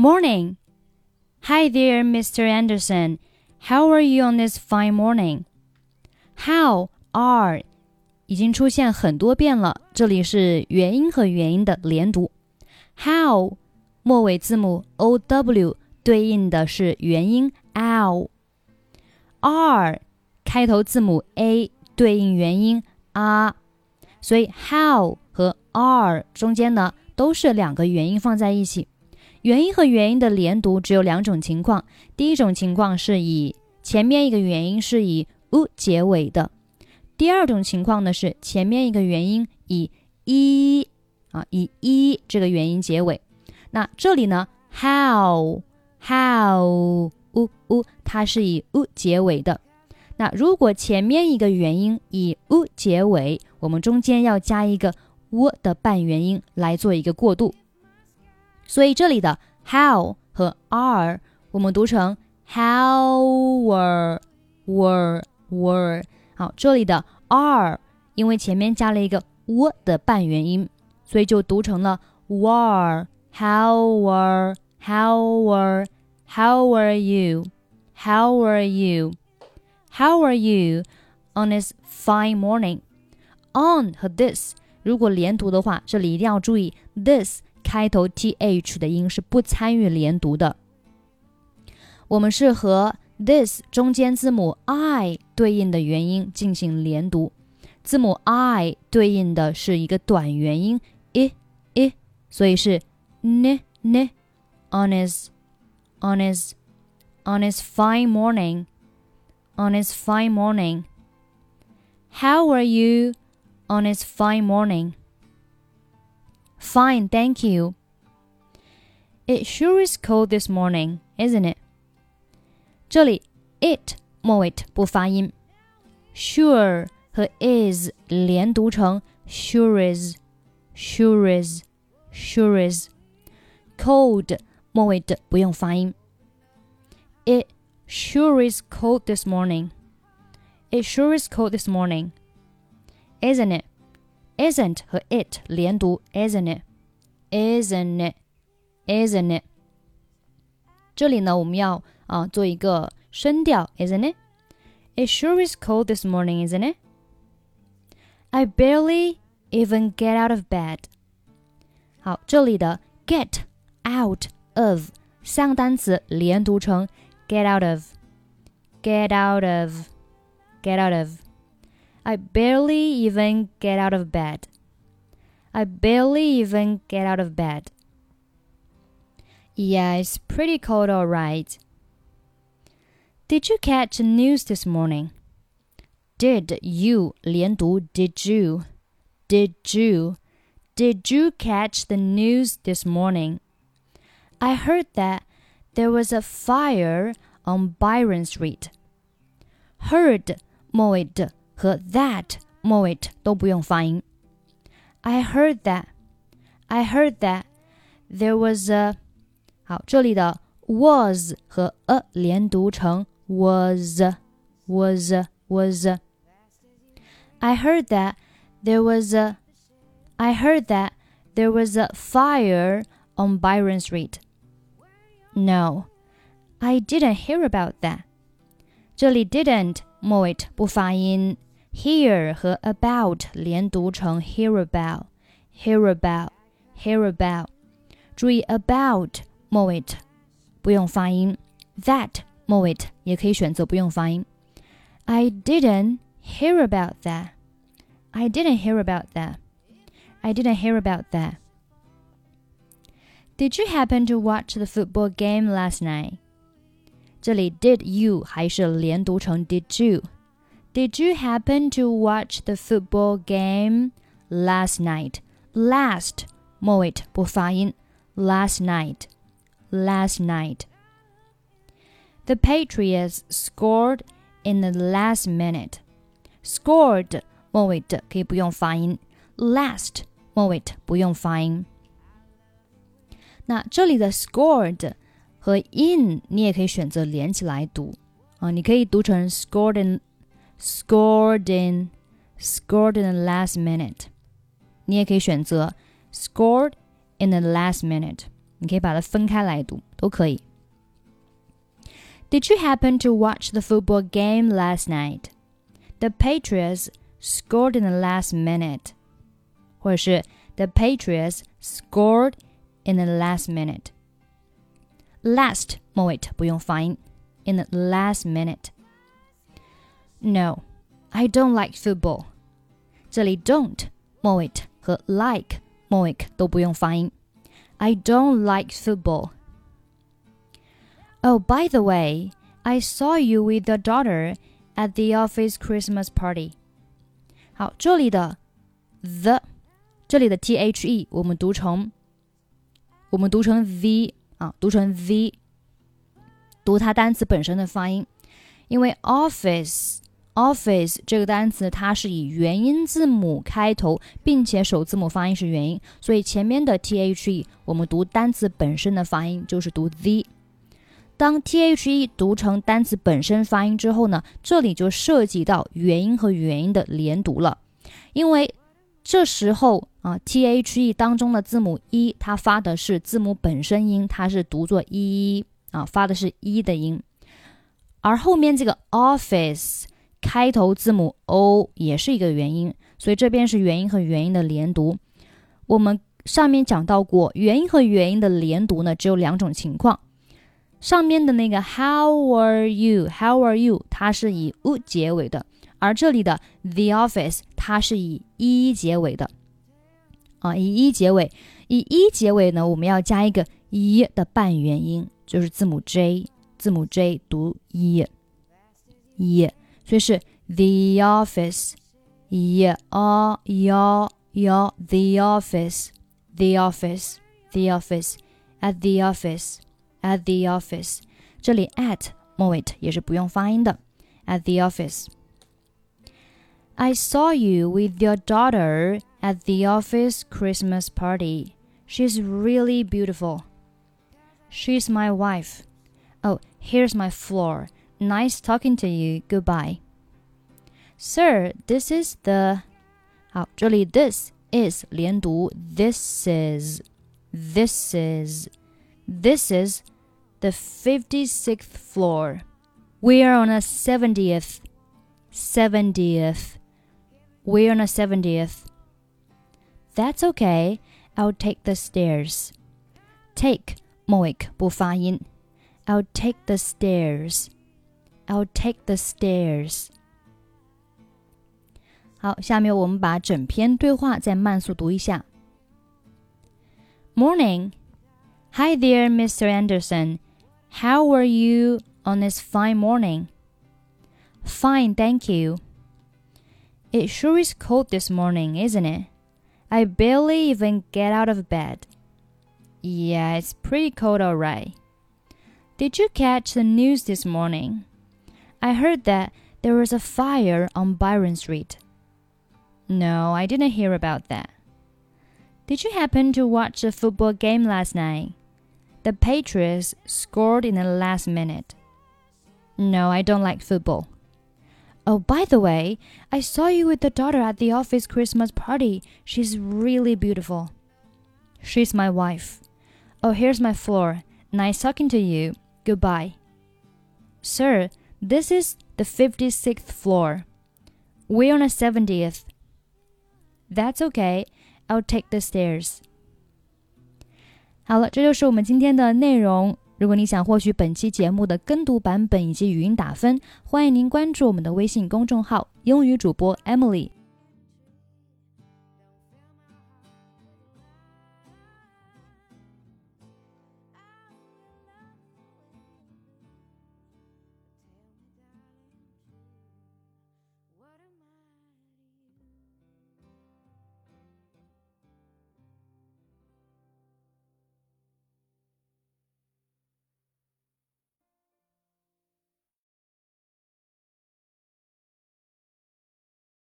Morning. Hi there, Mr. Anderson. How are you on this fine morning? How are 已经出现很多遍了，这里是元音和元音的连读。How 末尾字母 o w 对应的是元音 ow。R 开头字母 a 对应元音 r，所以 how 和 r 中间呢都是两个元音放在一起。 元音和元音的连读只有两种情况，第一种情况是以前面一个元音是以 u 结尾的，第二种情况呢是前面一个元音以一啊以一这个元音结尾。那这里呢 how how u u 它是以 u 结尾的。那如果前面一个元音以 u 结尾，我们中间要加一个 w 的半元音来做一个过渡。所以这里的 how 和 are 我们读成 how were were were。好，这里的 are 因为前面加了一个 what 的半元音，所以就读成了 were how were how were how were you how were you how are you on this fine morning on 和 this 如果连读的话，这里一定要注意 this。开头 th 的音是不参与连读的。我们是和 this 中间字母 i 对应的元音进行连读。字母 i 对应的是一个短元音 i i，所以是 n n。On his on his on his fine morning on his fine morning. How are you on his fine morning? Fine, thank you. It sure is cold this morning, isn't it? 这里 it 末尾不发音，sure 和 is 连读成 sure is, sure is, sure is. Cold 末尾的不用发音。It sure is cold this morning. It sure is cold this morning, isn't it? isn't 和 it 连读，isn't it，isn't it，isn't it。这里呢，我们要啊做一个声调，isn't it。It sure is cold this morning, isn't it? I barely even get out of bed. 好，这里的 get out of 三个单词连读成 get out of, get out of, get out of。 I barely even get out of bed. I barely even get out of bed. Yeah, it's pretty cold, all right. Did you catch the news this morning? Did you 连读 Did you? Did you? Did you catch the news this morning? I heard that there was a fire on Byron Street. Heard 末尾的 和 that 末尾都不用发音。I heard that. I heard that there was a 好，这里的 was 和 a 连读成 was was was. I heard that there was a I heard that there was a fire on Byron Street. No, I didn't hear about that. 这里 didn't 末尾不发音。 Hear 和 about 连读成 hear about, hear about, hear about。注意 about 末尾不用发音，that 末尾也可以选择不用发音。I didn't hear about that. I didn't hear about that. I didn't hear about that. Did you happen to watch the football game last night? 这里 did you 还是连读成 did you。 did you happen to watch the football game last night? Last 末尾不发音。Last night, last night. The Patriots scored in the last minute. Scored 末尾的可以不用发音。Last 末尾不用发音。那这里的 scored 和 in 你也可以选择连起来读啊，你可以读成 scored in scored in scored in the last minute. 你也可以选择 scored in the last minute. 你可以把它分开来读，都可以。Did you happen to watch the football game last night? The Patriots scored in the last minute. 或者是 The Patriots scored in the last minute. Last 末尾不用发音。In the last minute. No, I don't like football. 这里 don't 末尾和 like 末尾都不用发音。I don't like football. Oh, by the way, I saw you with your daughter at the office Christmas party. 好，这里的 the 这里的 t h e 我们读成我们读成 v 啊，读成 v，读它单词本身的发音，因为 office office 这个单词它是以元音字母开头，并且首字母发音是元音，所以前面的 t h e 我们读单词本身的发音就是读 the。当 t h e 读成单词本身发音之后呢，这里就涉及到元音和元音的连读了，因为这时候啊 t h e 当中的字母 e 它发的是字母本身音，它是读作 e 啊，发的是一的音，而后面这个 office 开头字母 o 也是一个元音，所以这边是元音和元音的连读。我们上面讲到过，元音和元音的连读呢，只有两种情况。上面的那个 How are you? How are you? 它是以 u 结尾的，而这里的 The office 它是以一结尾的，啊，以一结尾，以一结尾呢，我们要加一个一的半元音，就是字母 J，字母 J 读一，一，所以是 The office，一啊呀呀，The office，The office，The office，at the office。at the office，这里 at 末尾也是不用发音的。At the office。I saw you with your daughter at the office Christmas party. She's really beautiful. She's my wife. Oh, here's my floor. Nice talking to you. Goodbye. Sir, this is the 好，这里 this is 连读，this is this is this is the 56th floor. We are on a 70th. 70th. We're on a 70th. That's okay. I'll take the stairs. Take 末尾不发音。I'll take the stairs. I'll take the stairs. 好，下面我们把整篇对话再慢速读一下。Morning. Hi there, Mr. Anderson. How are you on this fine morning? Fine, thank you. It sure is cold this morning, isn't it? I barely even get out of bed. Yeah, it's pretty cold, alright. Did you catch the news this morning? I heard that there was a fire on Byron Street. No, I didn't hear about that. Did you happen to watch the football game last night? The Patriots scored in the last minute. No, I don't like football. Oh, by the way, I saw you with the daughter at the office Christmas party. She's really beautiful. She's my wife. Oh, here's my floor. Nice talking to you. Goodbye. Sir, this is the 56th floor. We're on the 70th. That's okay. I'll take the stairs. 好了，这就是我们今天的内容。如果你想获取本期节目的跟读版本以及语音打分，欢迎您关注我们的微信公众号“英语主播 Emily”。